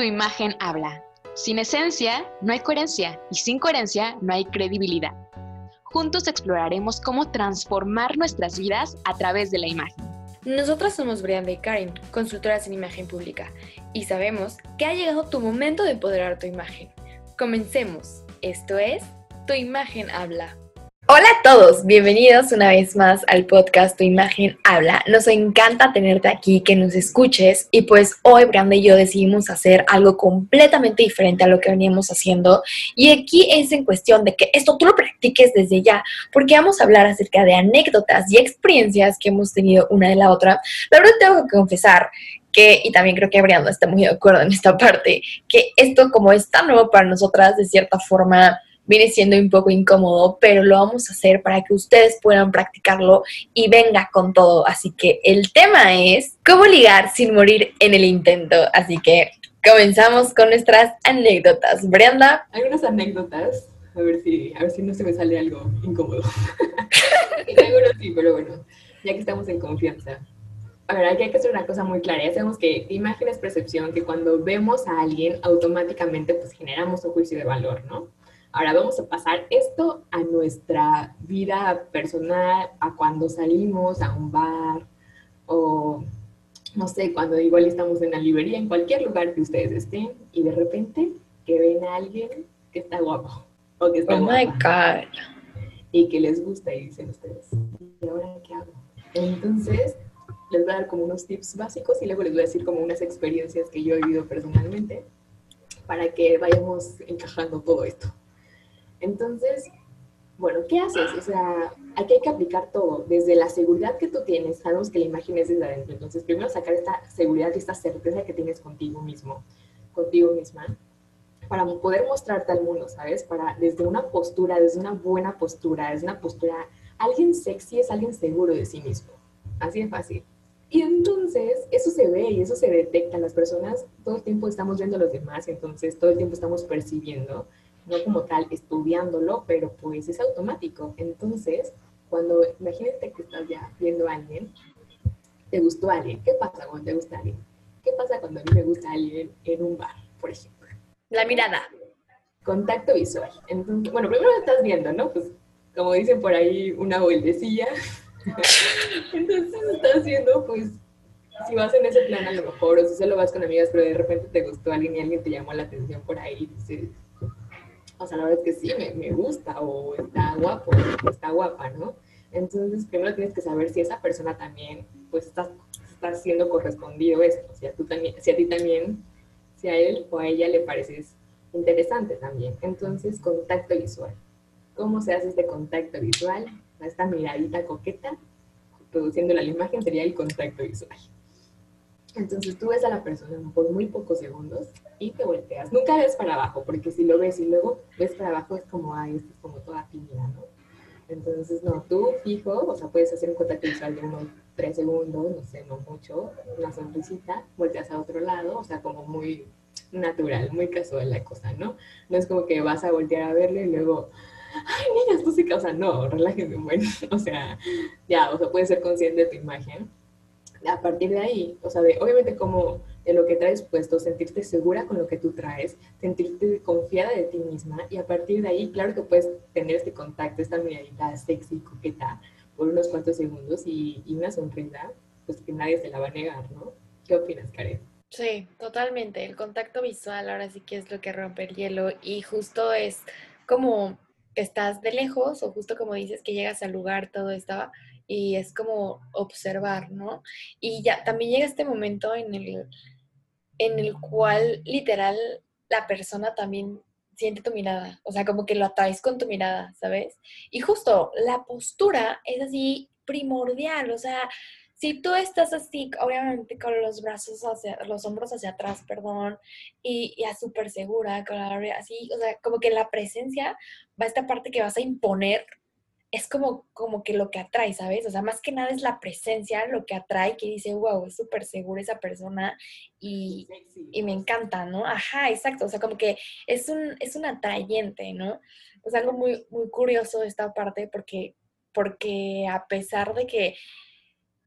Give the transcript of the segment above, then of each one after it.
Tu imagen habla. Sin esencia no hay coherencia y sin coherencia no hay credibilidad. Juntos exploraremos cómo transformar nuestras vidas a través de la imagen. Nosotras somos Brianda y Karen, consultoras en imagen pública, y sabemos que ha llegado tu momento de empoderar tu imagen. Comencemos. Esto es Tu imagen habla. Hola a todos, bienvenidos una vez más al podcast Tu imagen habla. Nos encanta tenerte aquí, que nos escuches y pues hoy Branda y yo decidimos hacer algo completamente diferente a lo que veníamos haciendo y aquí es en cuestión de que esto tú lo practiques desde ya porque vamos a hablar acerca de anécdotas y experiencias que hemos tenido una de la otra. La verdad tengo que confesar que, y también creo que Brianda está muy de acuerdo en esta parte, que esto como es tan nuevo para nosotras, de cierta forma viene siendo un poco incómodo, pero lo vamos a hacer para que ustedes puedan practicarlo y venga con todo. Así que el tema es cómo ligar sin morir en el intento. Así que comenzamos con nuestras anécdotas. Brenda. Algunas anécdotas. A ver si, a ver si no se me sale algo incómodo. Seguro sí, pero bueno, ya que estamos en confianza. A ver, hay que hacer una cosa muy clara. Ya sabemos que imagen es percepción, que cuando vemos a alguien, automáticamente pues generamos un juicio de valor, ¿no? Ahora vamos a pasar esto a nuestra vida personal, a cuando salimos a un bar o no sé, cuando igual estamos en la librería, en cualquier lugar que ustedes estén y de repente que ven a alguien que está guapo o que está Oh my God. y que les gusta y dicen ustedes, ¿y ahora qué hago? Entonces, les voy a dar como unos tips básicos y luego les voy a decir como unas experiencias que yo he vivido personalmente para que vayamos encajando todo esto. Entonces, bueno, ¿qué haces? O sea, aquí hay que aplicar todo, desde la seguridad que tú tienes, sabemos que la imagen es desde adentro, entonces primero sacar esta seguridad y esta certeza que tienes contigo mismo, contigo misma, para poder mostrarte al mundo, ¿sabes? Para desde una postura, desde una buena postura, desde una postura, alguien sexy es alguien seguro de sí mismo, así de fácil. Y entonces eso se ve y eso se detecta. Las personas todo el tiempo estamos viendo a los demás, entonces todo el tiempo estamos percibiendo no como tal estudiándolo, pero pues es automático. Entonces, cuando imagínate que estás ya viendo a alguien, te gustó alguien, ¿qué pasa cuando te gusta alguien? ¿Qué pasa cuando a mí me gusta alguien en un bar, por ejemplo? La mirada. Contacto visual. Entonces, bueno, primero lo estás viendo, ¿no? Pues como dicen por ahí, una vueltecilla. Entonces estás viendo, pues, si vas en ese plan a lo mejor, o si solo vas con amigas, pero de repente te gustó alguien y alguien te llamó la atención por ahí y dices, o sea, la verdad es que sí, me, me, gusta o está guapo, está guapa, ¿no? Entonces, primero tienes que saber si esa persona también, pues, está, está siendo correspondido esto, si a, tú también, si a ti también, si a él o a ella le pareces interesante también. Entonces, contacto visual. ¿Cómo se hace este contacto visual? Esta miradita coqueta, produciendo la imagen, sería el contacto visual. Entonces tú ves a la persona por muy pocos segundos y te volteas. Nunca ves para abajo, porque si lo ves y luego ves para abajo es como, ay, esto es como toda tímida, ¿no? Entonces, no, tú fijo, o sea, puedes hacer un contacto visual de unos tres segundos, no sé, no mucho, una sonrisita, volteas a otro lado, o sea, como muy natural, muy casual la cosa, ¿no? No es como que vas a voltear a verle y luego, ay, niñas, tú o sea, no, relájense, bueno, o sea, ya, o sea, puedes ser consciente de tu imagen a partir de ahí, o sea, de, obviamente como de lo que traes puesto, sentirte segura con lo que tú traes, sentirte confiada de ti misma y a partir de ahí, claro que puedes tener este contacto, esta miradita sexy, coqueta, por unos cuantos segundos y, una sonrisa, pues que nadie se la va a negar, ¿no? ¿Qué opinas, Karen? Sí, totalmente. El contacto visual ahora sí que es lo que rompe el hielo y justo es como estás de lejos o justo como dices que llegas al lugar, todo estaba y es como observar, ¿no? Y ya también llega este momento en el, en el cual literal la persona también siente tu mirada, o sea, como que lo atraes con tu mirada, ¿sabes? Y justo la postura es así primordial, o sea, si tú estás así, obviamente con los brazos hacia, los hombros hacia atrás, perdón, y ya súper segura, así, o sea, como que la presencia va a esta parte que vas a imponer es como, como que lo que atrae, ¿sabes? O sea, más que nada es la presencia lo que atrae, que dice, wow, es súper segura esa persona y, y, me encanta, ¿no? Ajá, exacto, o sea, como que es un, es un atrayente, ¿no? Es algo muy, muy curioso esta parte porque, porque a pesar de que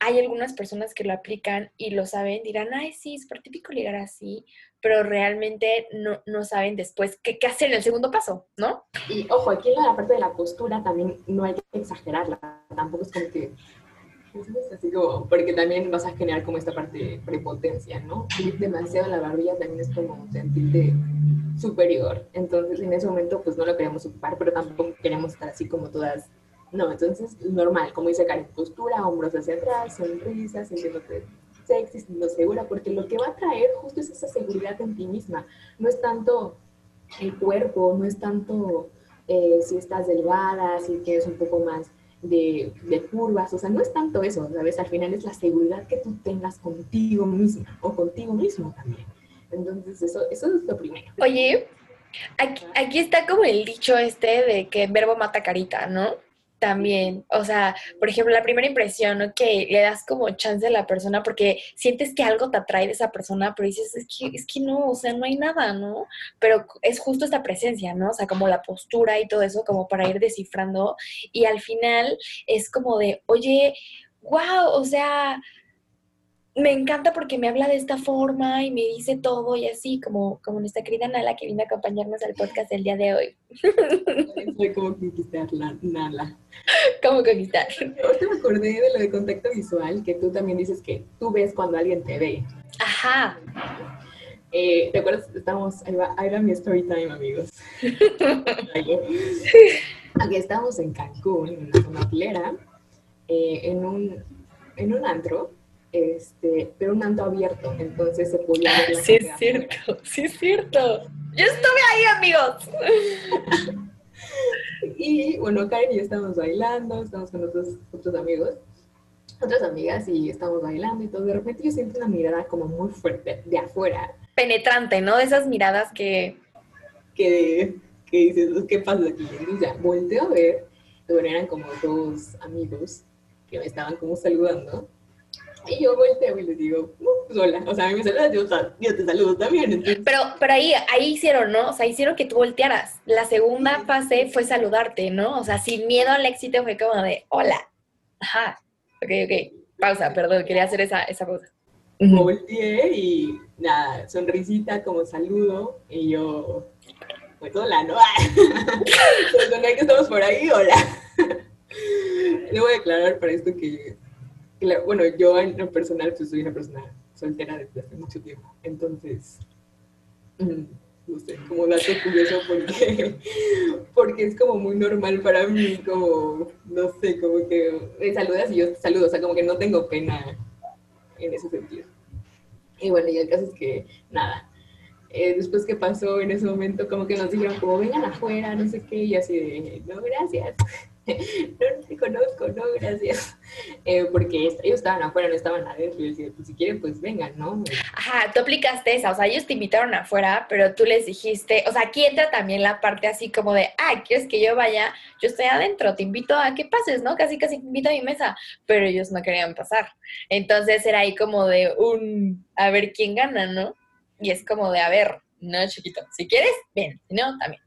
hay algunas personas que lo aplican y lo saben, dirán, ay, sí, es típico ligar así, pero realmente no, no saben después qué, qué, hacer en el segundo paso, ¿no? Y ojo, aquí en la parte de la postura también no hay que exagerarla, tampoco es como que es así como, porque también vas a generar como esta parte de prepotencia, ¿no? Ir demasiado la barbilla también es como sentirte superior. Entonces, en ese momento, pues no lo queremos ocupar, pero tampoco queremos estar así como todas. No, entonces, normal, como dice Karen, postura, hombros hacia atrás, sonrisa, sintiéndote sexy, sintiendo segura, porque lo que va a traer justo es esa seguridad en ti misma. No es tanto el cuerpo, no es tanto eh, si estás delgada, si quieres un poco más de, de, curvas, o sea, no es tanto eso, ¿sabes? Al final es la seguridad que tú tengas contigo misma o contigo mismo también. Entonces, eso, eso es lo primero. Oye, aquí, aquí está como el dicho este de que verbo mata carita, ¿no? También, o sea, por ejemplo, la primera impresión. Que le das como chance a la persona porque sientes que algo te atrae de esa persona, pero dices, es que, es que no, o sea, no hay nada, ¿no? Pero es justo esta presencia, ¿no? O sea, como la postura y todo eso, como para ir descifrando. Y al final es como de, oye, wow, o sea, me encanta porque me habla de esta forma y me dice todo y así, como, como nuestra querida Nala que vino a acompañarnos al podcast del día de hoy. Soy como conquistarla, Nala. ¿Cómo conquistar? Ahorita me acordé de lo de contacto visual, que tú también dices que tú ves cuando alguien te ve. Ajá. Eh, ¿Te acuerdas? Estamos, ahí va, ahí va mi story time, amigos. Aquí estamos en Cancún, en una zona hotelera, eh, en, un, en un antro, este, pero un antro abierto, entonces se podía ver Sí, es cierto, sí, es cierto. Yo estuve ahí, amigos. y bueno, Karen y yo estamos bailando, estamos con otros, otros amigos, otras amigas y estamos bailando y todo. De repente yo siento una mirada como muy fuerte de afuera. Penetrante, ¿no? De esas miradas que... Que, que dices, ¿qué pasa aquí? Entonces ya, volteo a ver, bueno, eran como dos amigos que me estaban como saludando y yo volteo y les digo, uh, hola, o sea, a mí me saludas, yo, yo te saludo también. Pero, pero ahí, ahí hicieron, ¿no? O sea, hicieron que tú voltearas. La segunda fase fue saludarte, ¿no? O sea, sin miedo al éxito fue como de, hola. Ajá. Ok, ok. Pausa, perdón, quería hacer esa, esa pausa. Volteé y nada, sonrisita como saludo y yo, pues hola, ¿no? Pues, que estamos por ahí, hola. Debo declarar para esto que bueno, yo en lo personal pues soy una persona soltera desde hace mucho tiempo, entonces, mm, no sé, como dato curioso porque, porque es como muy normal para mí, como, no sé, como que me saludas y yo te saludo, o sea, como que no tengo pena en ese sentido. Y bueno, y el caso es que, nada, eh, después que pasó en ese momento, como que nos dijeron, como vengan afuera, no sé qué, y así de, no, gracias. No te conozco, no, gracias. Eh, porque ellos estaban afuera, no estaban adentro. Y yo decía, pues si quieren, pues vengan, ¿no? Ajá, tú aplicaste esa, o sea, ellos te invitaron afuera, pero tú les dijiste, o sea, aquí entra también la parte así como de, ah, ¿quieres que yo vaya? Yo estoy adentro, te invito a que pases, ¿no? Casi, casi te invito a mi mesa, pero ellos no querían pasar. Entonces era ahí como de un, a ver quién gana, ¿no? Y es como de, a ver, no, chiquito, si quieres, ven, si no, también.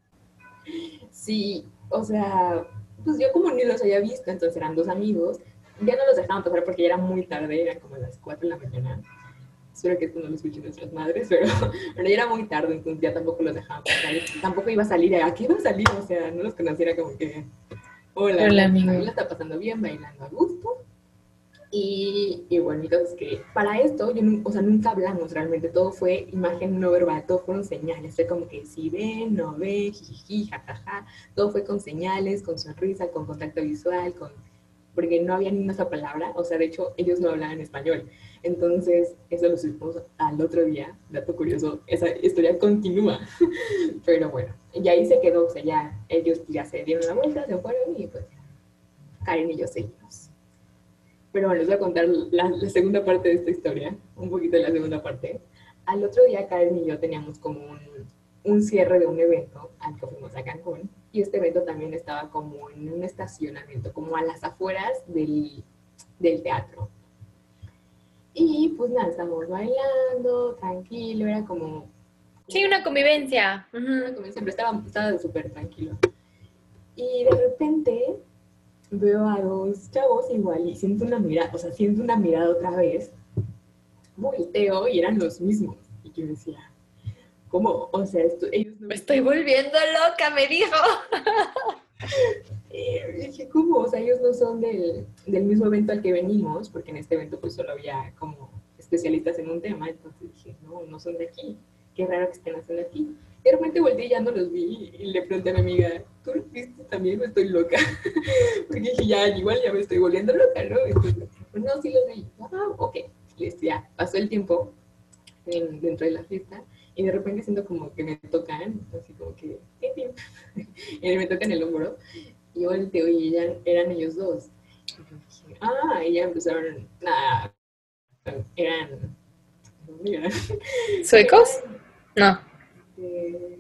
Sí, o sea, pues yo como ni los había visto, entonces eran dos amigos, ya no los dejaban pasar porque ya era muy tarde, eran como las 4 de la mañana. Espero que esto no lo escuchen nuestras madres, pero, pero ya era muy tarde, entonces ya tampoco los dejaban pasar. Tampoco iba a salir, ¿a qué iba a salir? O sea, no los conociera como que, hola, hola amigo. la está pasando bien, bailando a gusto. Y, bueno, entonces que para esto, yo o sea, nunca hablamos realmente, todo fue imagen no verbal, todo fueron señales, fue como que si ven, no ven, jiji, jajaja, todo fue con señales, con sonrisa, con contacto visual, con porque no había ni una palabra, o sea, de hecho, ellos no hablaban español. Entonces, eso lo supimos al otro día, dato curioso, esa historia continúa. Pero bueno, y ahí se quedó, o sea, ya ellos ya se dieron la vuelta, se fueron y pues Karen y yo seguimos. Pero bueno, les voy a contar la, segunda parte de esta historia, un poquito de la segunda parte. Al otro día, Karen y yo teníamos como un, un cierre de un evento al que fuimos a Cancún. Y este evento también estaba como en un estacionamiento, como a las afueras del, del teatro. Y pues nada, estábamos bailando, tranquilo, era como... Sí, una convivencia. Una convivencia, pero estaba súper tranquilo. Y de repente veo a dos chavos igual y siento una mirada, o sea, siento una mirada otra vez, volteo y eran los mismos. Y yo decía, ¿cómo? O sea, esto, ellos no Me estoy volviendo loca, me dijo. Eh, dije, ¿cómo? O sea, ellos no son del, del mismo evento al que venimos, porque en este evento pues solo había como especialistas en un tema, entonces dije, no, no son de aquí, qué raro que estén haciendo aquí. De repente volteé y ya no los vi y le pregunté a mi amiga, ¿tú los viste también? Me estoy loca. porque dije, ya, igual ya me estoy volviendo loca, ¿no? Entonces, pues no, sí los vi. Ah, ok. Les, ya, pasó el tiempo en- dentro de la fiesta y de repente siento como que me tocan, así como que, y me tocan el hombro y yo volteo y ya eran ellos dos. Y yo dije, ah, y ya empezaron, nada, eran, ¿dónde eran? ¿Suecos? No. De-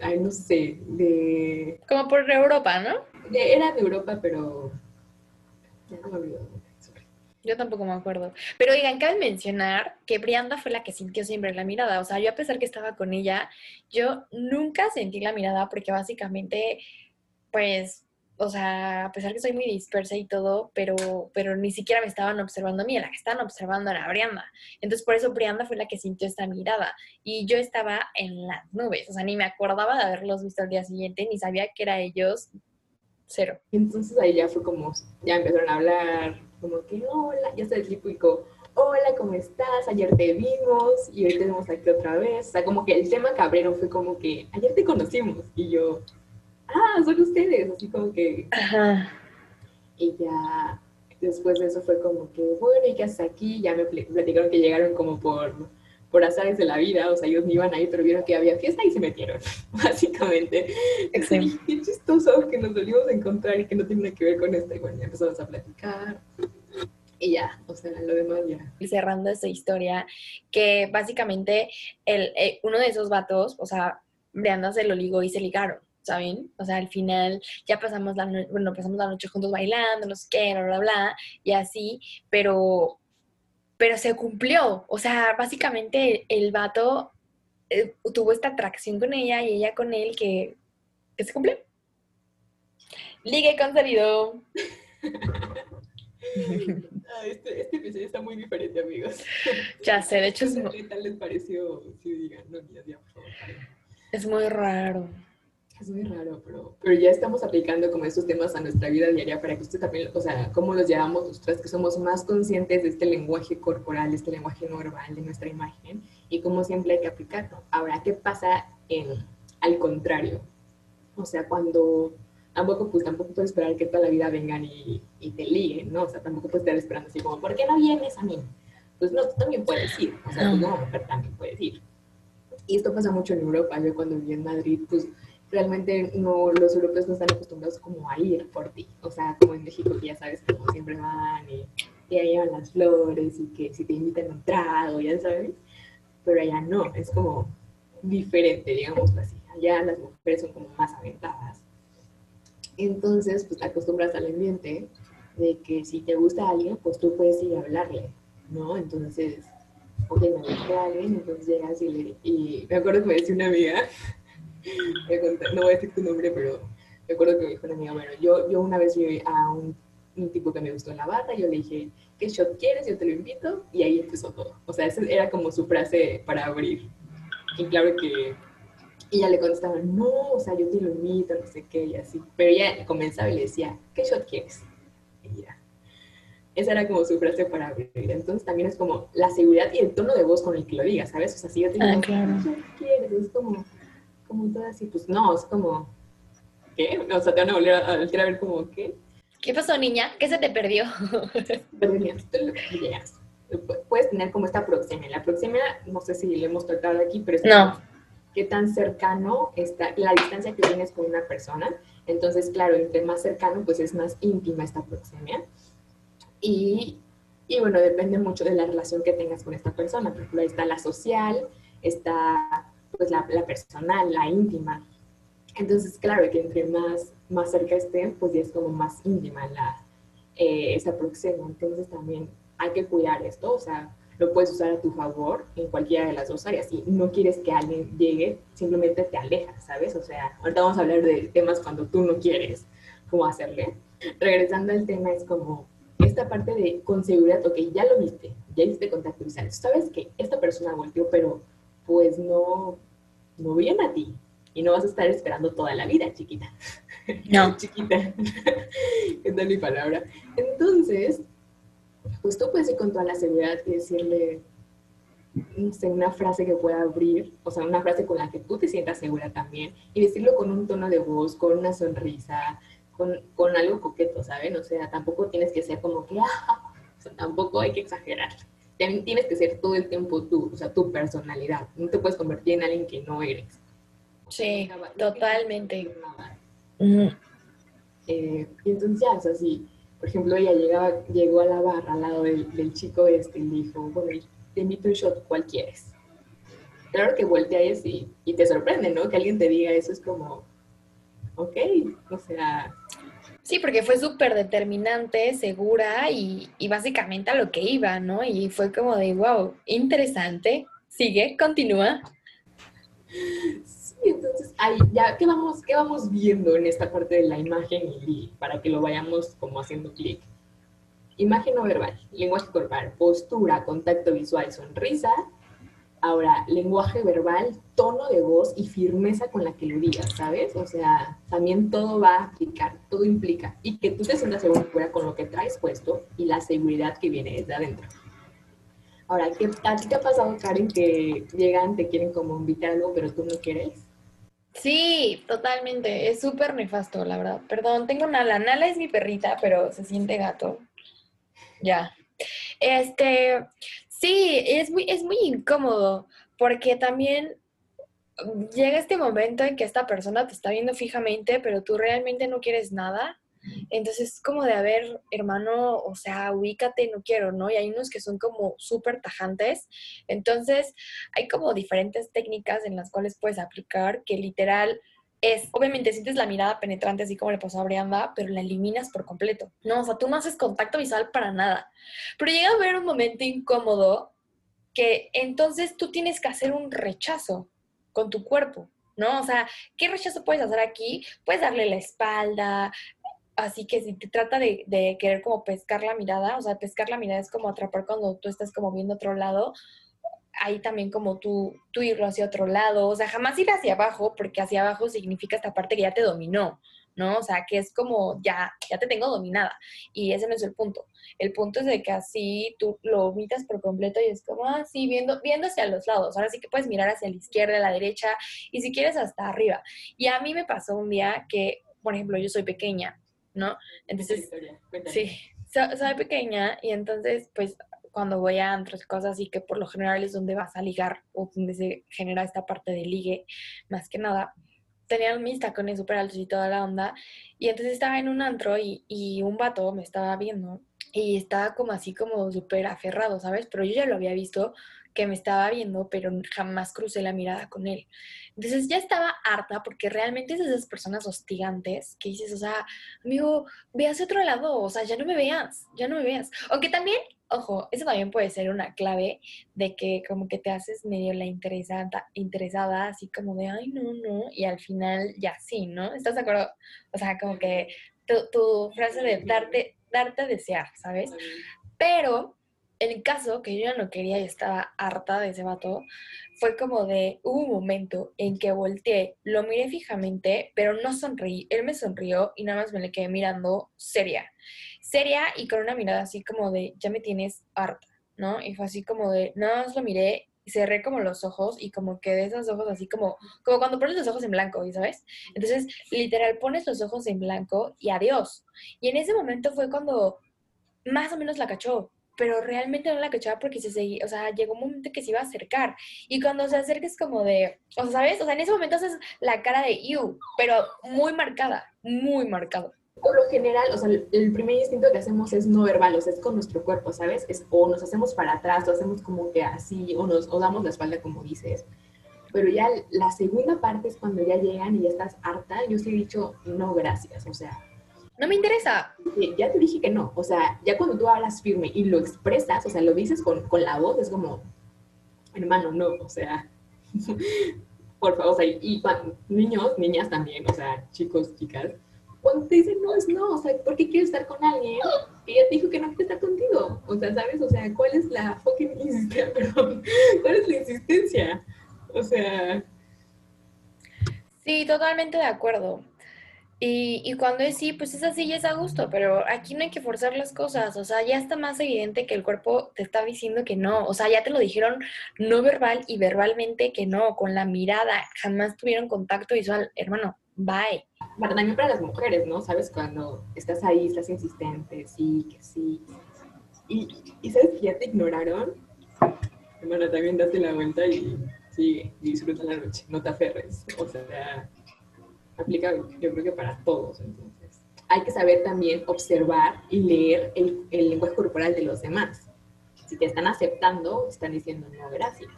ay, no sé, de, Como por Europa, ¿no? de- era de Europa, pero ya no me olvido. Yo tampoco me acuerdo. Pero oigan, cabe mencionar que Brianda fue la que sintió siempre la mirada. O sea, yo a pesar que estaba con ella, yo nunca sentí la mirada porque básicamente, pues, o sea, a pesar que soy muy dispersa y todo, pero, pero ni siquiera me estaban observando a mí, la que estaban observando era Brianda. Entonces, por eso Brianda fue la que sintió esta mirada. Y yo estaba en las nubes, o sea, ni me acordaba de haberlos visto al día siguiente, ni sabía que era ellos. Cero. Entonces ahí ya fue como, ya empezaron a hablar, como que hola, ya sabes, típico, hola, ¿cómo estás? Ayer te vimos y hoy te vemos aquí otra vez. O sea, como que el tema cabrero fue como que, ayer te conocimos y yo, ah, son ustedes, así como que, Ajá. y ya después de eso fue como que, bueno, ¿y qué haces aquí? Ya me pl- platicaron que llegaron como por, por azares de la vida, o sea, ellos no iban a ir, pero vieron que había fiesta y se metieron, básicamente. Dije, qué chistoso que nos volvimos a encontrar y que no tiene nada que ver con esto. Y bueno, ya empezamos a platicar. Y ya, o sea, lo demás ya. y cerrando esta historia, que básicamente el, eh, uno de esos vatos, o sea, Brianda se lo ligó y se ligaron, ¿saben? O sea, al final ya pasamos la, no- bueno, pasamos la noche juntos bailando, no sé qué, bla, bla, bla, y así, pero, pero se cumplió. O sea, básicamente el vato eh, tuvo esta atracción con ella y ella con él que, que se cumplió. Ligue concedido. Ah, este, este episodio está muy diferente, amigos. ya sé, de hecho es, ¿Qué tal les pareció? Si digan, no, ya, ya, por favor, paren. es muy raro. Es muy raro, pero, pero ya estamos aplicando como estos temas a nuestra vida diaria para que usted también, o sea, cómo los llevamos nosotras, que somos más conscientes de este lenguaje corporal, de este lenguaje normal de nuestra imagen y cómo siempre hay que aplicarlo. Ahora, ¿qué pasa en, al contrario? O sea, cuando tampoco, pues tampoco puedes esperar que toda la vida vengan y, y te liguen, ¿no? O sea, tampoco puedes estar esperando así como, ¿por qué no vienes a mí? Pues no, tú también puedes ir, o sea, tú como mujer también puedes ir. Y esto pasa mucho en Europa. Yo cuando viví en Madrid, pues realmente no, los europeos no están acostumbrados como a ir por ti. O sea, como en México, que ya sabes, como siempre van y, y ahí llevan las flores y que si te invitan a un trago, ya sabes. Pero allá no, es como diferente, digamos así. Allá las mujeres son como más aventadas. Entonces, pues te acostumbras al ambiente de que si te gusta alguien, pues tú puedes ir a hablarle, ¿no? Entonces, oye, me gusta alguien, entonces llegas y le... Y me acuerdo que me decía una amiga, a no voy a decir tu nombre, pero me acuerdo que me dijo una amiga, bueno, yo, yo una vez vi a un, un tipo que me gustó en la barra, yo le dije, ¿qué shot quieres? Yo te lo invito, y ahí empezó todo. O sea, esa era como su frase para abrir. Y claro que y ella le contestaba, no, o sea, yo te lo invito, no sé qué, y así. Pero ella comenzaba y le decía, ¿qué shot quieres? Y ya. Esa era como su frase para abrir. Entonces también es como la seguridad y el tono de voz con el que lo digas, ¿sabes? O sea, si yo te digo, Ah, claro. ¿qué shot quieres? Es como, como todo así, pues no, es como, ¿qué? O sea, te van a volver a, a a ver como, ¿qué? ¿Qué pasó, niña? ¿Qué se te perdió? Puedes tener como esta proxemia. La proxemia, no sé si le hemos tratado aquí, pero es No. qué tan cercano está la distancia que tienes con una persona. Entonces, claro, entre más cercano, pues es más íntima esta proxemia. Y, y bueno, depende mucho de la relación que tengas con esta persona. Por ejemplo, ahí está la social, está pues la, la personal, la íntima. Entonces, claro, que entre más, más cerca estén, pues ya es como más íntima la, eh, esa proxemia. Entonces también hay que cuidar esto, o sea, lo puedes usar a tu favor en cualquiera de las dos áreas. Si no quieres que alguien llegue, simplemente te alejas, ¿sabes? O sea, ahorita vamos a hablar de temas cuando tú no quieres, cómo hacerle. Regresando al tema, es como esta parte de con seguridad, ok, ya lo viste, ya hiciste contacto visual, sabes que esta persona volteó, pero pues no, viene a ti y no vas a estar esperando toda la vida, chiquita. No. chiquita. ¿Qué tal mi palabra? Entonces, pues tú puedes ir con toda la seguridad y decirle, no sé, una frase que pueda abrir, o sea, una frase con la que tú te sientas segura también, y decirlo con un tono de voz, con una sonrisa, con, con algo coqueto, ¿saben? O sea, tampoco tienes que ser como que, ah, o sea, tampoco hay que exagerar. También tienes que ser todo el tiempo tú, o sea, tu personalidad. No te puedes convertir en alguien que no eres. Sí, totalmente. Eh, y entonces ya, o sea, si, por ejemplo, ella llegaba, llegó a la barra al lado del, del chico este y le dijo, bueno, te invito un shot, ¿cuál quieres? Claro que volteas y, y te sorprende, ¿no? Que alguien te diga eso es como, ok, o sea... Sí, porque fue súper determinante, segura y, básicamente a lo que iba, ¿no? Y fue como de, wow, interesante. Sigue, continúa. Sí, entonces, ahí ya, ¿qué vamos, ¿qué vamos viendo en esta parte de la imagen y para que lo vayamos como haciendo clic? Imagen no verbal, lenguaje corporal, postura, contacto visual, sonrisa, Ahora, lenguaje verbal, tono de voz y firmeza con la que lo digas, ¿sabes? O sea, también todo va a aplicar, todo implica. Y que tú te sientas segura con lo que traes puesto y la seguridad que viene desde adentro. Ahora, ¿qué, ¿a ti te ha pasado, Karen, que llegan, te quieren como invitar algo, pero tú no quieres? Sí, totalmente. Es súper nefasto, la verdad. Perdón, tengo Nala. Nala es mi perrita, pero se siente gato. Ya. Este, Sí, es muy, es muy incómodo porque también llega este momento en que esta persona te está viendo fijamente, pero tú realmente no quieres nada. Entonces es como de, a ver, hermano, o sea, ubícate, no quiero, ¿no? Y hay unos que son como súper tajantes. Entonces hay como diferentes técnicas en las cuales puedes aplicar que literal es, obviamente sientes la mirada penetrante así como le pasó a Brianda, pero la eliminas por completo. No, o sea, tú no haces contacto visual para nada. Pero llega a haber un momento incómodo que entonces tú tienes que hacer un rechazo con tu cuerpo, ¿no? O sea, ¿qué rechazo puedes hacer aquí? Puedes darle la espalda, así que si te trata de, de querer como pescar la mirada, o sea, pescar la mirada es como atrapar cuando tú estás como viendo otro lado, ahí también como tú, tú irlo hacia otro lado, o sea, jamás ir hacia abajo, porque hacia abajo significa esta parte que ya te dominó, ¿no? O sea, que es como ya, ya te tengo dominada. Y ese no es el punto. El punto es de que así tú lo omitas por completo y es como así, ah, viendo, viendo hacia los lados. Ahora sí que puedes mirar hacia la izquierda, a la derecha y si quieres hasta arriba. Y a mí me pasó un día que, por ejemplo, yo soy pequeña, ¿no? Entonces, sí, soy pequeña y entonces, pues cuando voy a otras cosas y que por lo general es donde vas a ligar o donde se genera esta parte de ligue, más que nada, tenían mis tacones súper altos y toda la onda. Y entonces estaba en un antro y, y un vato me estaba viendo y estaba como así como súper aferrado, ¿sabes? Pero yo ya lo había visto que me estaba viendo, pero jamás crucé la mirada con él. Entonces ya estaba harta porque realmente es de esas personas hostigantes que dices, o sea, amigo, ve hacia otro lado, o sea, ya no me veas, ya no me veas. Aunque también, ojo, eso también puede ser una clave de que como que te haces medio la interesada, interesada así como de, ay, no, no, y al final ya sí, ¿no? ¿Estás de acuerdo? O sea, como que tu, tu frase de darte, darte a desear, ¿sabes? Pero en el caso que yo ya no quería y estaba harta de ese vato, fue como de, hubo un momento en que volteé, lo miré fijamente, pero no sonreí. Él me sonrió y nada más me le quedé mirando seria. Seria y con una mirada así como de, ya me tienes harta, ¿no? Y fue así como de, nada más lo miré cerré como los ojos y como que de esos ojos así como, como cuando pones los ojos en blanco, ¿sabes? Entonces, literal, pones los ojos en blanco y adiós. Y en ese momento fue cuando más o menos la cachó pero realmente no la cachaba porque se seguía, o sea, llegó un momento que se iba a acercar. Y cuando se acerca es como de, o sea, ¿sabes? O sea, en ese momento haces la cara de you, pero muy marcada, muy marcado. Por lo general, o sea, el primer instinto que hacemos es no verbal, o sea, es con nuestro cuerpo, ¿sabes? Es, o nos hacemos para atrás, o hacemos como que así, o nos o damos la espalda, como dices. Pero ya la segunda parte es cuando ya llegan y ya estás harta. Yo sí he dicho, no, gracias, o sea, no me interesa. Ya te dije que no. O sea, ya cuando tú hablas firme y lo expresas, o sea, lo dices con, la voz, es como, hermano, no, o sea, por favor, o sea, y, niños, niñas también, o sea, chicos, chicas, cuando te dicen no es no, o sea, ¿por qué quieres estar con alguien que ya te dijo que no quiere estar contigo? O sea, ¿sabes? O sea, ¿cuál es la fucking insistencia? Perdón, ¿cuál es la insistencia? O sea... Sí, totalmente de acuerdo. Y, y, cuando es sí, pues es así y es a gusto, pero aquí no hay que forzar las cosas, o sea, ya está más evidente que el cuerpo te está diciendo que no, o sea, ya te lo dijeron no verbal y verbalmente que no, con la mirada, jamás tuvieron contacto visual, hermano, bye. Bueno, también para las mujeres, ¿no? Sabes, cuando estás ahí, estás insistente, sí, que sí, y, y sabes que ya te ignoraron, hermano, también date la vuelta y sigue, y disfruta la noche, no te aferres, o sea aplica yo creo que para todos. Entonces, hay que saber también observar y leer el, el lenguaje corporal de los demás. Si te están aceptando, están diciendo no, gracias.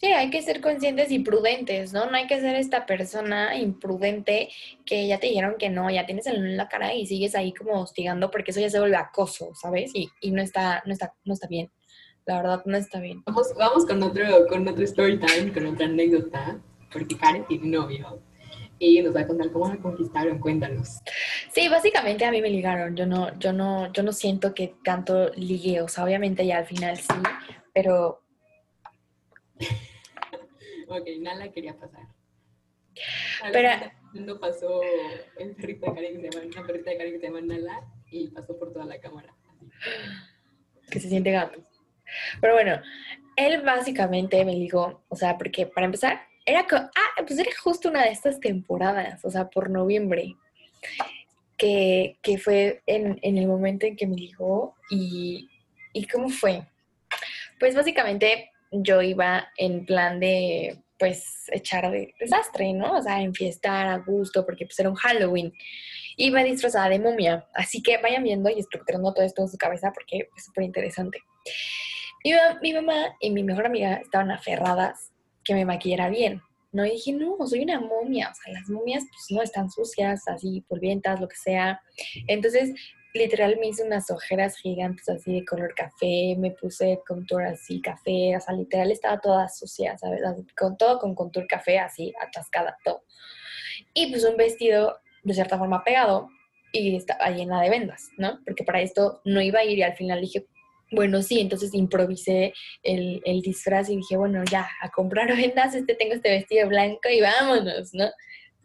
Sí, hay que ser conscientes y prudentes, ¿no? No hay que ser esta persona imprudente que ya te dijeron que no, ya tienes en la cara y sigues ahí como hostigando porque eso ya se vuelve acoso, ¿sabes? Y, y no, está, no, está, no está bien. La verdad, no está bien. Vamos, vamos con, otro, con otro story time, con otra anécdota, porque Karen tiene novio y nos va a contar cómo la conquistaron, cuéntanos. Sí, básicamente a mí me ligaron, yo no, yo no, yo no siento que tanto ligue, o sea, obviamente ya al final sí, pero... ok, nada quería pasar. Pero... No pasó el perrito de Karen que se llama, una perrita de Karen que se llama Nala y pasó por toda la cámara. Que se siente gato. Pero bueno, él básicamente me ligó, o sea, porque para empezar, era, ah, pues era justo una de estas temporadas, o sea, por noviembre, que, que fue en, en, el momento en que me dijo y, y cómo fue. Pues básicamente yo iba en plan de, pues, echar de desastre, ¿no? O sea, enfiestar a gusto, porque pues era un Halloween. Iba disfrazada de momia, así que vayan viendo y estructurando todo esto en su cabeza porque es súper interesante. Mi mamá y mi mejor amiga estaban aferradas que me maquillara bien, ¿no? Dije, no, soy una momia, o sea, las momias pues no están sucias, así, polvientas, lo que sea. Entonces, literal me hice unas ojeras gigantes así de color café, me puse contour así café, o sea, literal estaba toda sucia, ¿sabes? Con todo con contour café así, atascada, todo. Y pues un vestido de cierta forma pegado y estaba llena de vendas, ¿no? Porque para esto no iba a ir y al final dije, bueno, sí, entonces improvisé el, el, disfraz y dije, bueno, ya, a comprar vendas, este tengo este vestido blanco y vámonos, ¿no?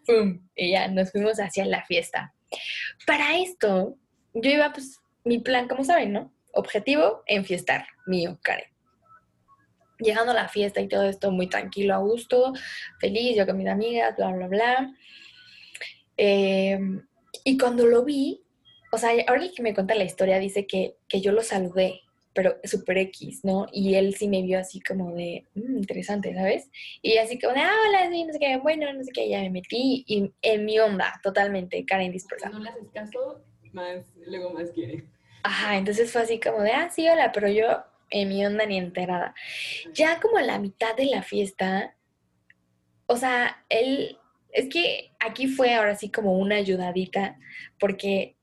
¡Pum! Y ya nos fuimos hacia la fiesta. Para esto, yo iba, pues, mi plan, como saben, ¿no? Objetivo, enfiestar, mío, Karen. Llegando a la fiesta y todo esto muy tranquilo, a gusto, feliz, yo con mis amigas, bla, bla, bla. Eh, y cuando lo vi, o sea, ahora que me cuenta la historia, dice que, que yo lo saludé pero super X, ¿no? Y él sí me vio así como de, mmm, interesante, ¿sabes? Y así como de, ah, hola, sí, no sé qué, bueno, no sé qué, ya me metí y en mi onda, totalmente, cara indispersa. No le haces caso, más, luego más quiere. Ajá, entonces fue así como de, ah, sí, hola, pero yo en mi onda ni enterada. Ya como a la mitad de la fiesta, o sea, él, es que aquí fue ahora sí como una ayudadita, porque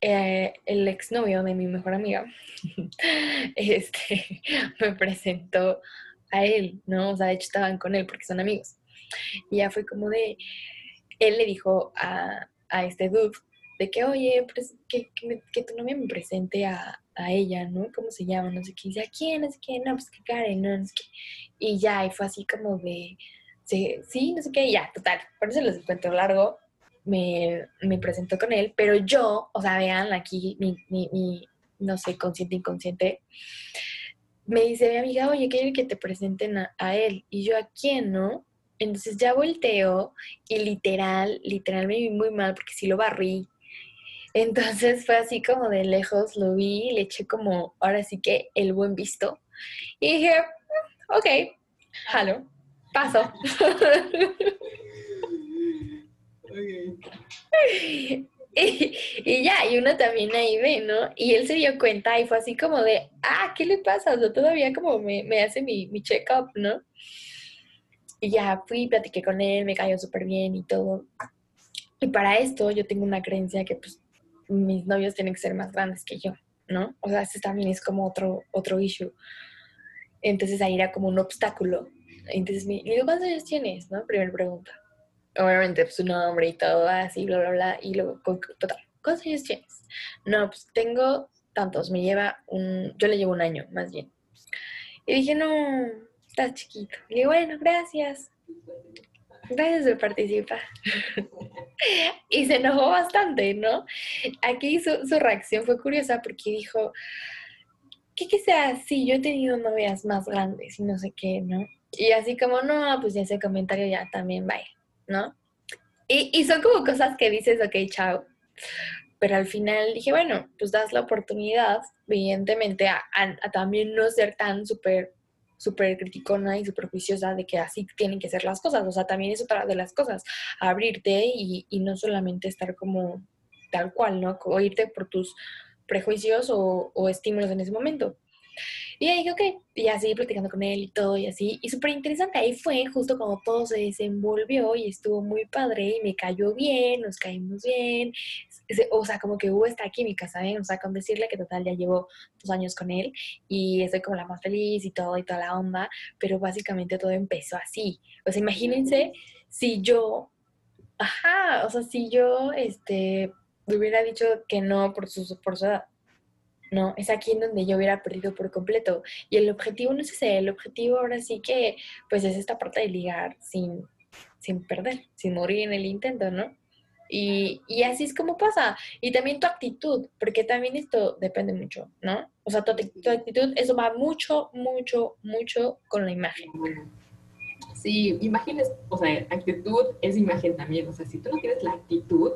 eh, el exnovio de mi mejor amiga este, me presentó a él, ¿no? O sea, de hecho estaban con él porque son amigos. Y ya fue como de, él le dijo a, a este dude de que, oye, que, que, tu novia me presente a, a, ella, ¿no? ¿Cómo se llama? No sé qué. Dice, ¿a quién? No sé qué. No, pues que Karen, no, no sé qué. Y ya, y fue así como de, sí, no sé qué. Y ya, total. Por eso les cuento largo me, me, presentó con él, pero yo, o sea, vean aquí mi, mi, mi no sé, consciente, inconsciente, me dice mi amiga, oye, quiero que te presenten a, él. Y yo, ¿a quién, no? Entonces ya volteo y literal, literal me vi muy mal porque sí lo barrí. Entonces fue así como de lejos, lo vi, le eché como, ahora sí que el buen visto. Y dije, ok, jalo, paso. Y, ya, y uno también ahí ve, ¿no? Y él se dio cuenta y fue así como de, ah, ¿qué le pasa? O sea, todavía como me, me hace mi, mi check-up, ¿no? Y ya fui, platiqué con él, me cayó súper bien y todo. Y para esto yo tengo una creencia que pues mis novios tienen que ser más grandes que yo, ¿no? O sea, este también es como otro, otro issue. Entonces ahí era como un obstáculo. Entonces me digo, ¿cuántos años tienes? ¿No? Primera pregunta obviamente, pues su nombre y todo así, bla, bla, bla. Y luego, total, ¿cuántos años tienes? No, pues tengo tantos, me lleva un, yo le llevo un año, más bien. Y dije, no, estás chiquito. Y dije, bueno, gracias. Gracias por participar. y se enojó bastante, ¿no? Aquí su, su reacción fue curiosa porque dijo, ¿qué que sea así? Yo he tenido novias más grandes y no sé qué, ¿no? Y así como, no, pues ese comentario ya también, bye, ¿no? Y, y son como cosas que dices, ok, chao. Pero al final dije, bueno, pues das la oportunidad, evidentemente, a, a, también no ser tan súper súper criticona y súper juiciosa de que así tienen que ser las cosas. O sea, también es otra de las cosas, abrirte y, y no solamente estar como tal cual, ¿no? O irte por tus prejuicios o, o estímulos en ese momento. Y ahí dije, ok, y así platicando con él y todo y así. Y súper interesante, ahí fue justo cuando todo se desenvolvió y estuvo muy padre y me cayó bien, nos caímos bien. O sea, como que hubo esta química, ¿saben? O sea, con decirle que total ya llevo dos años con él y estoy como la más feliz y todo y toda la onda, pero básicamente todo empezó así. O sea, imagínense si yo, ajá, o sea, si yo, este, me hubiera dicho que no por su, por su edad ¿no? Es aquí en donde yo hubiera perdido por completo. Y el objetivo no es ese, el objetivo ahora sí que, pues es esta parte de ligar sin, sin perder, sin morir en el intento, ¿no? Y, y, así es como pasa. Y también tu actitud, porque también esto depende mucho, ¿no? O sea, tu, tu actitud, eso va mucho, mucho, mucho con la imagen. Sí, imagen es, o sea, actitud es imagen también. O sea, si tú no tienes la actitud,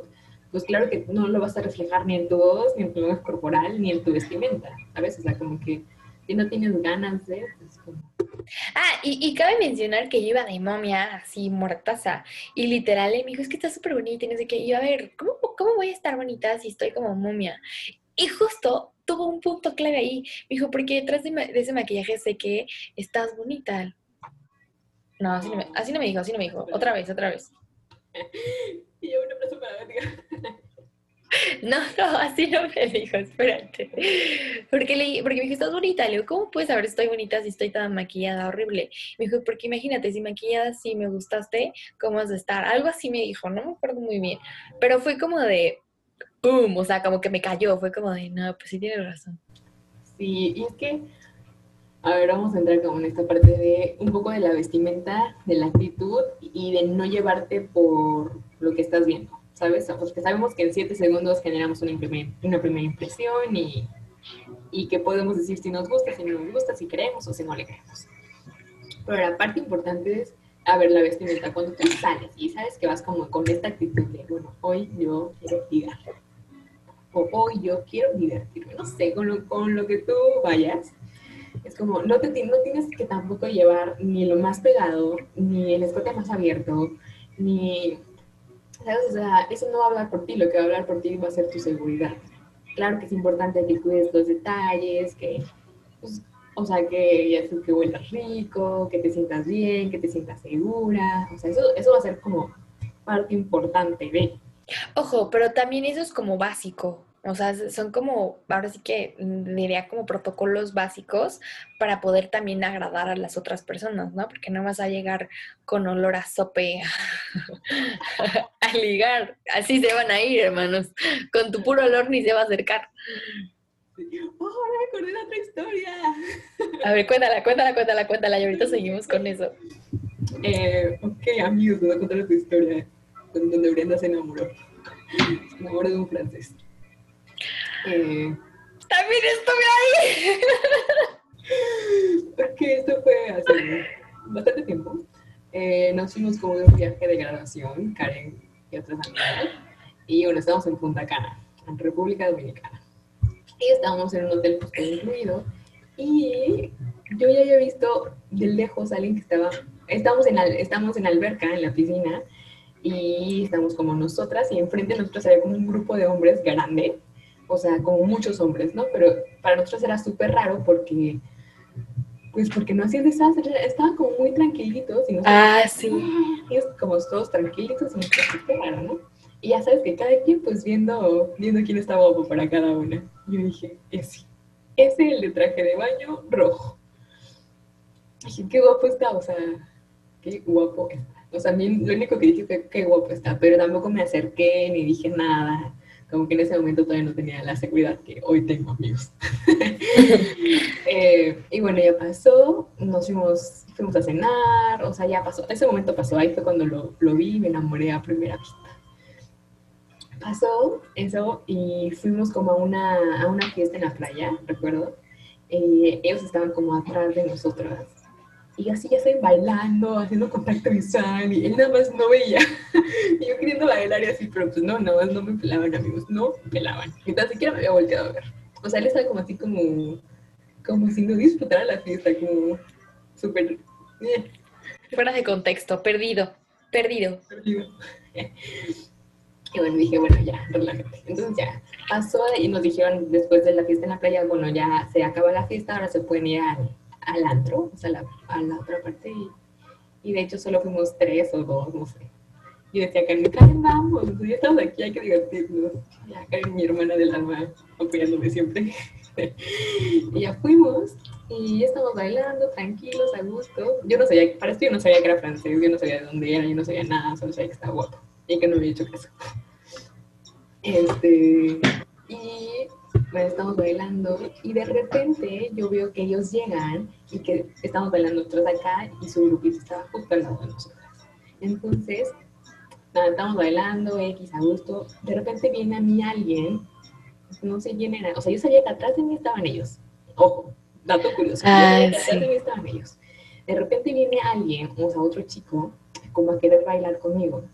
pues claro que no lo vas a reflejar ni en tu voz, ni en tu lenguaje corporal, ni en tu vestimenta, ¿sabes? O sea, como que si no tienes ganas de, pues como... Ah, y, y, cabe mencionar que yo iba de momia, así mortaza, y literal, me dijo, es que está súper bonita, y no sé qué, y yo, a ver, ¿cómo, ¿cómo voy a estar bonita si estoy como momia? Y justo tuvo un punto clave ahí, me dijo, porque detrás de, de ese maquillaje sé que estás bonita. No, así no, me, así no me dijo, así no me dijo, otra vez, otra vez. Y yo una abrazo para No, no, así no me dijo, espérate. Porque, le, porque me dijo, estás bonita. Le digo, ¿cómo puedes saber si estoy bonita si estoy tan maquillada? Horrible. Me dijo, porque imagínate, si maquillada sí me gustaste, ¿cómo vas a estar? Algo así me dijo, no me acuerdo muy bien. Pero fue como de, ¡pum! O sea, como que me cayó. Fue como de, no, pues sí tienes razón. Sí, y es que, a ver, vamos a entrar como en esta parte de un poco de la vestimenta, de la actitud y de no llevarte por lo que estás viendo. ¿sabes? Porque sabemos que en siete segundos generamos una, una primera impresión y, y que podemos decir si nos gusta, si no nos gusta, si queremos o si no le queremos. Pero la parte importante es, a ver, la vestimenta, cuando tú sales y sabes que vas como con esta actitud de, bueno, hoy yo quiero ligar, o hoy yo quiero divertirme, no sé, con lo, con lo que tú vayas, es como, no, te, no tienes que tampoco llevar ni lo más pegado, ni el escote más abierto, ni o sea, eso no va a hablar por ti, lo que va a hablar por ti va a ser tu seguridad. Claro que es importante que cuides los detalles, que, pues, o sea, que ya sé que huelas rico, que te sientas bien, que te sientas segura, o sea, eso, eso va a ser como parte importante de. Ojo, pero también eso es como básico, o sea, son como, ahora sí que diría como protocolos básicos para poder también agradar a las otras personas, ¿no? Porque no vas a llegar con olor a sope a ligar. Así se van a ir, hermanos. Con tu puro olor ni se va a acercar. ¡Oh, me acordé de otra historia! A ver, cuéntala, cuéntala, cuéntala, cuéntala. Y ahorita seguimos con eso. Eh, ok, amigos, voy a contar otra historia donde Brenda se enamoró. Se enamoró de un francés. Eh, También estuve ahí. Porque esto fue hace bastante tiempo. Eh, nos fuimos como de un viaje de graduación, Karen y otras amigas. Y bueno, estábamos en Punta Cana, en República Dominicana. Y estábamos en un hotel pues, incluido. Y yo ya había visto de lejos a alguien que estaba. Estamos en, estamos en alberca, en la piscina. Y estamos como nosotras. Y enfrente de nosotros había como un grupo de hombres grande o sea, como muchos hombres, ¿no? Pero para nosotros era súper raro porque, pues porque no hacían desastre, estaban como muy tranquilitos. Y ah, sí. Ellos como todos tranquilitos y nosotros súper raro, ¿no? Y ya sabes que cada quien pues viendo, viendo quién está guapo para cada una. Yo dije, ese, ese el de traje de baño rojo. Dije, qué guapo está, o sea, qué guapo está. O sea, a mí lo único que dije fue qué guapo está, pero tampoco me acerqué ni dije nada. Como que en ese momento todavía no tenía la seguridad que hoy tengo, amigos. Eh, y bueno, ya pasó, nos fuimos, fuimos a cenar, o sea, ya pasó. Ese momento pasó, ahí fue cuando lo, lo vi me enamoré a primera vista pasó eso y fuimos como a una, a una fiesta en la playa, recuerdo. Eh, ellos estaban como atrás de nosotras. Y así ya estoy bailando, haciendo contacto visual, y él nada más no veía. y yo queriendo bailar y así, pero pues no, nada más no me pelaban, amigos, no me pelaban. Ni tan siquiera me había volteado a ver. O sea, él estaba como así como, como si no disfrutara la fiesta, como súper... Eh. Fuera de contexto, perdido, perdido. Perdido. Y bueno, dije, bueno, ya, relájate. Entonces ya pasó y nos dijeron después de la fiesta en la playa, bueno, ya se acaba la fiesta, ahora se pueden ir al, al antro, o sea, la, a la otra parte. Y, y, de hecho solo fuimos tres o dos, no sé. Y decía, Karen, Karen, vamos, ya estamos aquí, hay que divertirnos. Ya, Karen, mi hermana del alma, apoyándome siempre. y ya fuimos y estamos bailando, tranquilos, a gusto. Yo no sabía, para esto yo no sabía que era francés, yo no sabía de dónde era, yo no sabía nada, solo sabía que estaba guapo y que no había hecho caso. Este, y bueno, estamos bailando y de repente yo veo que ellos llegan y que estamos bailando nosotros acá y su grupito estaba justo al lado de nosotras. Entonces, nada, estamos bailando, X a gusto. De repente viene a mí alguien, no sé quién era, o sea, yo sabía que atrás de mí estaban ellos. Ojo, dato curioso. Atrás de mí estaban ellos. De repente viene alguien, o sea, otro chico, como a querer bailar conmigo.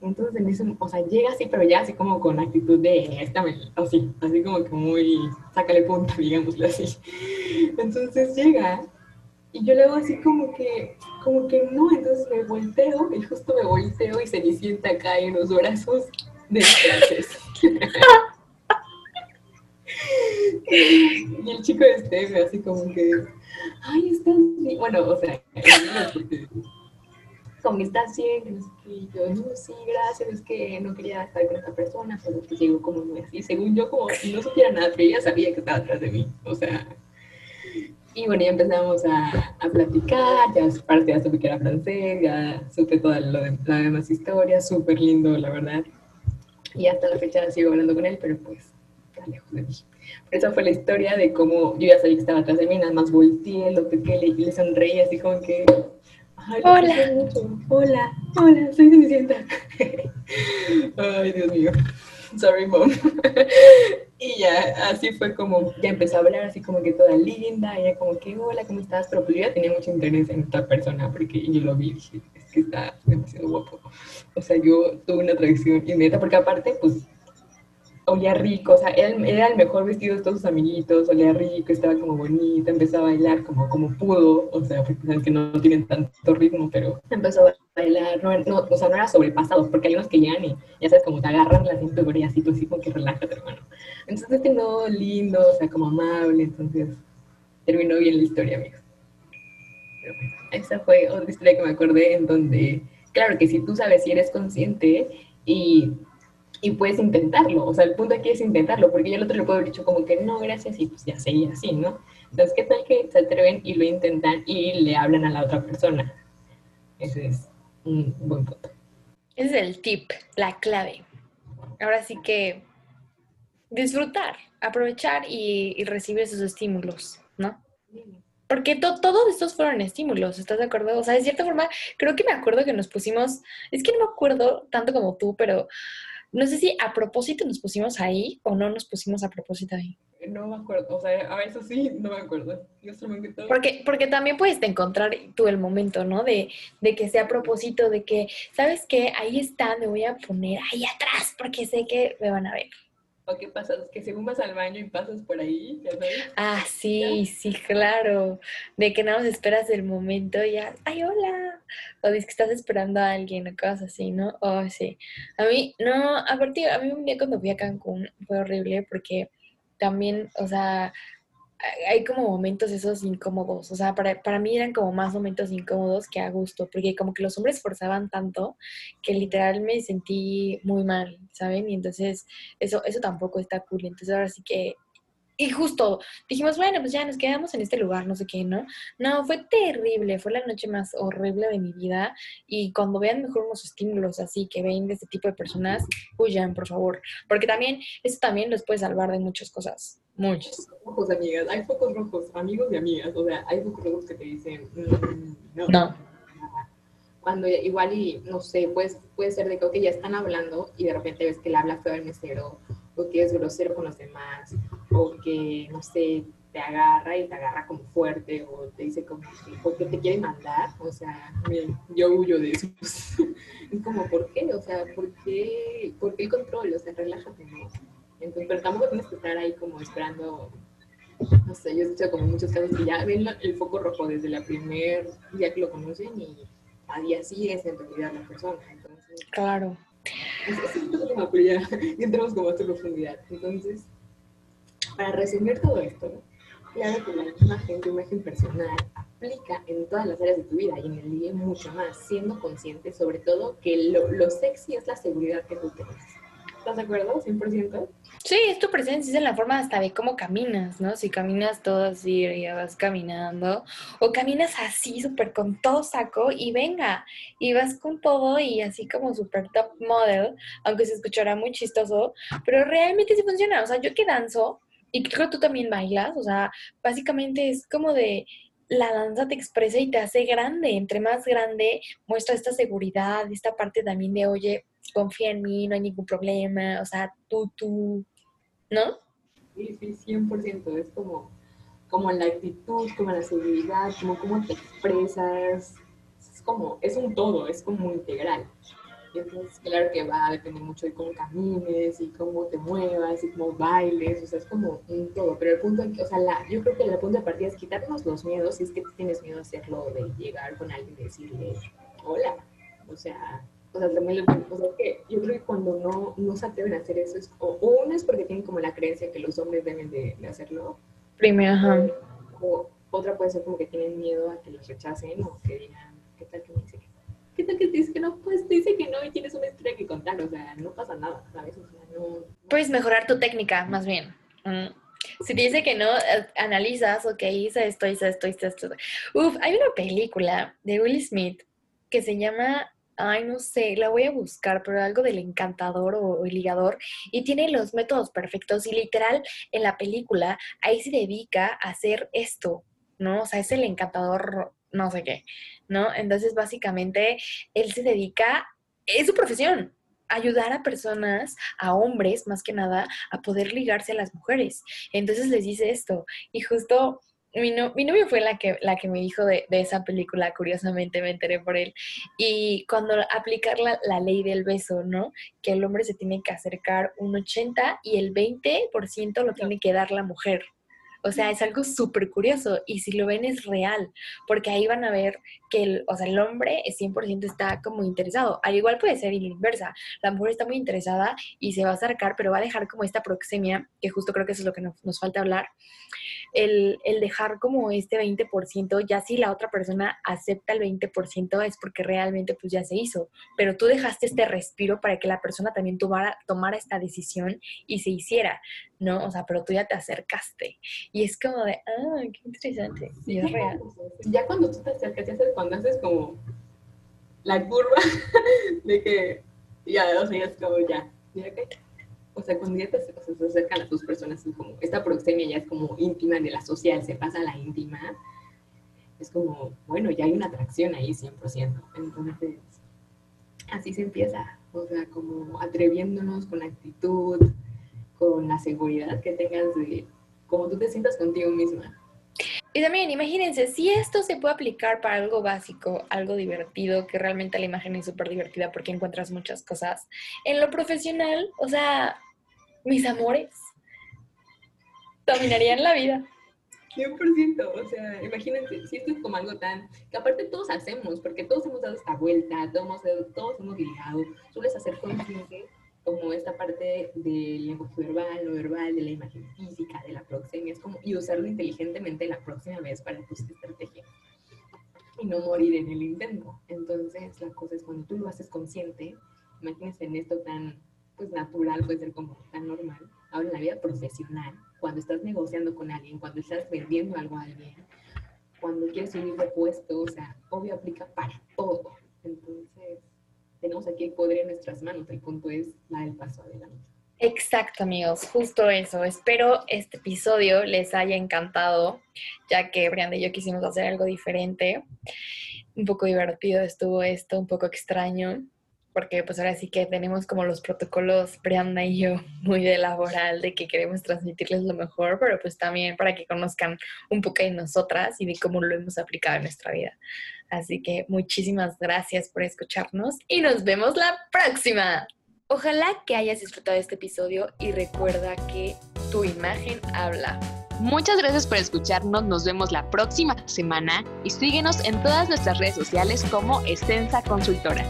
Entonces, en eso, o sea, llega así, pero ya así como con actitud de, esta así, así como que muy, sácale punta, digámoslo así. Entonces llega y yo le hago así como que, como que no, entonces me volteo, y justo me volteo y se me sienta acá en los brazos de francés. y el chico este me así como que, ay, estás. Bueno, o sea, como que bien, que no sé qué, y yo, no, sí, gracias, es que no quería estar con esta persona, pero pues llegó como muy así, según yo, como si no supiera nada, pero ella sabía que estaba atrás de mí, o sea, y bueno, ya empezamos a, a platicar, ya parte ya supe que era francés, ya supe toda lo de, la demás historia, súper lindo, la verdad, y hasta la fecha sigo hablando con él, pero pues, está lejos de mí. Pero esa fue la historia de cómo yo ya sabía que estaba atrás de mí, nada más volteé, lo toqué, le, le sonreí así como que hola. Hola, hola, soy Cenicienta. Ay, Dios mío. Sorry, mom. y ya, así fue como, ya empezó a hablar así como que toda linda, ella como que, hola, ¿cómo estás? Pero pues yo ya tenía mucho interés en esta persona porque yo lo vi y dije, es que está demasiado guapo. O sea, yo tuve una atracción inmediata porque aparte, pues, olía rico, o sea, era, el mejor vestido de todos sus amiguitos, olía rico, estaba como bonita, empezó a bailar como, como pudo, o sea, porque saben que no tienen tanto ritmo, pero empezó a bailar, no, no, o sea, no era sobrepasado, porque hay unos que llegan y ya sabes, como te agarran la cintura y así, tú así como que relájate, hermano. Entonces terminó lindo, o sea, como amable, entonces terminó bien la historia, amigos. Pero bueno, esa fue otra historia que me acordé en donde, claro que si tú sabes si eres consciente y y puedes intentarlo. O sea, el punto aquí es intentarlo, porque yo el otro le puedo haber dicho como que no, gracias, y pues ya seguía así, ¿no? Entonces, ¿qué tal que se atreven y lo intentan y le hablan a la otra persona? Ese es un buen punto. Ese es el tip, la clave. Ahora sí que disfrutar, aprovechar y, recibir esos estímulos, ¿no? Porque todos estos fueron estímulos, ¿estás de acuerdo? O sea, de cierta forma, creo que me acuerdo que nos pusimos, es que no me acuerdo tanto como tú, pero no sé si a propósito nos pusimos ahí o no nos pusimos a propósito ahí. No me acuerdo, o sea, a eso sí, no me acuerdo. Porque, porque también puedes encontrar tú el momento, ¿no? De, de que sea a propósito, de que, ¿sabes qué? Ahí está, me voy a poner ahí atrás porque sé que me van a ver. ¿O qué pasa? Que según vas al baño y pasas por ahí, ¿ya sabes? Ah, sí, sí, claro. De que nada más esperas el momento y ya, ¡ay, hola! O dices que estás esperando a alguien o cosas así, ¿no? Oh, sí. A mí, no, aparte, a mí un día cuando fui a Cancún fue horrible porque también, o sea, hay como momentos esos incómodos, o sea, para, para, mí eran como más momentos incómodos que a gusto, porque como que los hombres forzaban tanto que literal me sentí muy mal, ¿saben? Y entonces eso, eso tampoco está cool, entonces ahora sí que y justo dijimos, bueno, pues ya nos quedamos en este lugar, no sé qué, ¿no? No, fue terrible, fue la noche más horrible de mi vida. Y cuando vean mejor unos estímulos así que ven de este tipo de personas, huyan, por favor. Porque también, eso también los puede salvar de muchas cosas. Muchas. Rojos, amigas, hay focos rojos, amigos y amigas. O sea, hay focos rojos que te dicen, "Mm, no. No. Cuando igual y, no sé, pues, puede ser de que, ya están hablando y de repente ves que le habla feo al mesero, o que es grosero con los demás, o que, no sé, te agarra y te agarra como fuerte, o te dice como que, o que te quiere mandar, o sea, me- yo huyo de eso. es como, ¿por qué? O sea, ¿por qué, ¿por qué el control? O sea, relájate, ¿no? Entonces, pero tampoco tienes que estar ahí como esperando, no sé, yo he escuchado como muchos casos que ya ven el foco rojo desde la primer día que lo conocen y a día sí es en realidad la persona. Entonces, Claro. es, es un tema, pero ya entramos como a su profundidad. Entonces, para resumir todo esto, claro que la imagen, tu imagen personal, aplica en todas las áreas de tu vida y en el día mucho más, siendo consciente sobre todo que lo, lo sexy es la seguridad que tú tienes. ¿Estás de acuerdo? ¿100%? Sí, es tu presencia, es en la forma hasta de cómo caminas, ¿no? Si caminas todo así, ya vas caminando, o caminas así, súper con todo saco, y venga, y vas con todo y así como súper top model, aunque se escuchará muy chistoso, pero realmente sí funciona. O sea, yo que danzo, y creo que tú también bailas, o sea, básicamente es como de la danza te expresa y te hace grande. Entre más grande, muestra esta seguridad, esta parte también de, oye, confía en mí, no hay ningún problema, o sea, tú, tú, ¿no? Sí, sí, 100%. Es como, como la actitud, como la seguridad, como cómo te expresas. Es como, es un todo, es como integral. Entonces, claro que va a depender mucho de cómo camines y cómo te muevas y cómo bailes, o sea, es como un todo. Pero el punto, o sea, la, yo creo que el punto de partida es quitarnos los miedos, si es que tienes miedo a hacerlo, de llegar con alguien y decirle, hola, o sea, o sea, también lo- o sea, que yo creo que cuando no, no se atreven a hacer eso, es, o, uno es porque tienen como la creencia que los hombres deben de, de hacerlo, Primero, ajá. o otra puede ser como que tienen miedo a que los rechacen o que digan, ¿qué tal que me dice que no? ¿Qué tal que te dice que no? Pues te dice que no y tienes una historia que contar, o sea, no pasa nada, ¿sabes? O sea, no... Puedes mejorar tu técnica, más bien. Mm. Si te dice que no, eh, analizas, ok, hice esto, hice esto, hice esto. Uf, hay una película de Will Smith que se llama, ay, no sé, la voy a buscar, pero algo del encantador o, o el ligador, y tiene los métodos perfectos, y literal, en la película, ahí se dedica a hacer esto, ¿no? O sea, es el encantador, no sé qué, ¿no? Entonces, básicamente, él se dedica, es su profesión, ayudar a personas, a hombres más que nada, a poder ligarse a las mujeres. Entonces les dice esto. Y justo mi, no- mi novio fue la que, la que me dijo de, de esa película, curiosamente me enteré por él. Y cuando aplicar la, la ley del beso, ¿no? Que el hombre se tiene que acercar un 80 y el 20% lo tiene que dar la mujer. O sea, es algo súper curioso y si lo ven es real, porque ahí van a ver que el, o sea, el hombre es 100% está como interesado. Al igual puede ser inversa. La mujer está muy interesada y se va a acercar, pero va a dejar como esta proxemia, que justo creo que eso es lo que nos falta hablar, el, el dejar como este 20%, ya si la otra persona acepta el 20% es porque realmente pues ya se hizo, pero tú dejaste este respiro para que la persona también tomara, esta decisión y se hiciera, ¿no? O sea, pero tú ya te acercaste. Y es como de, ah, qué interesante, y es real. Ya cuando tú te acercas, ya sabes, cuando haces como la curva de que ya, o sea, ya es como ya, ya o sea, cuando ya te, o sea, se acercan a tus personas, es como, esta proxemia ya es como íntima de la social, se pasa a la íntima, es como, bueno, ya hay una atracción ahí 100%. Entonces, así se empieza, o sea, como atreviéndonos con la actitud, con la seguridad que tengas de cómo tú te sientas contigo misma. Y también, imagínense, si esto se puede aplicar para algo básico, algo divertido, que realmente la imagen es súper divertida porque encuentras muchas cosas, en lo profesional, o sea, mis amores, dominarían la vida. 100%, o sea, imagínense, si esto es como algo tan, que aparte todos hacemos, porque todos hemos dado esta vuelta, todos hemos, todos hemos ligado, sueles hacer consciente como esta parte del lenguaje verbal, no verbal, de la imagen física, de la proxemia, y usarlo inteligentemente la próxima vez para tus estrategias y no morir en el intento. Entonces, la cosa es cuando tú lo haces consciente, imagínense en esto tan, pues, natural, puede ser como tan normal, ahora en la vida profesional, cuando estás negociando con alguien, cuando estás vendiendo algo a alguien, cuando quieres subir de puesto, o sea, obvio aplica para todo. Entonces, tenemos aquí el poder en nuestras manos, el punto es dar el paso adelante. Exacto, amigos, justo eso. Espero este episodio les haya encantado, ya que Brianda y yo quisimos hacer algo diferente. Un poco divertido estuvo esto, un poco extraño, porque pues ahora sí que tenemos como los protocolos, Brianda y yo, muy de laboral, de que queremos transmitirles lo mejor, pero pues también para que conozcan un poco de nosotras y de cómo lo hemos aplicado en nuestra vida. Así que muchísimas gracias por escucharnos y nos vemos la próxima. Ojalá que hayas disfrutado este episodio y recuerda que tu imagen habla. Muchas gracias por escucharnos, nos vemos la próxima semana y síguenos en todas nuestras redes sociales como Extensa Consultora.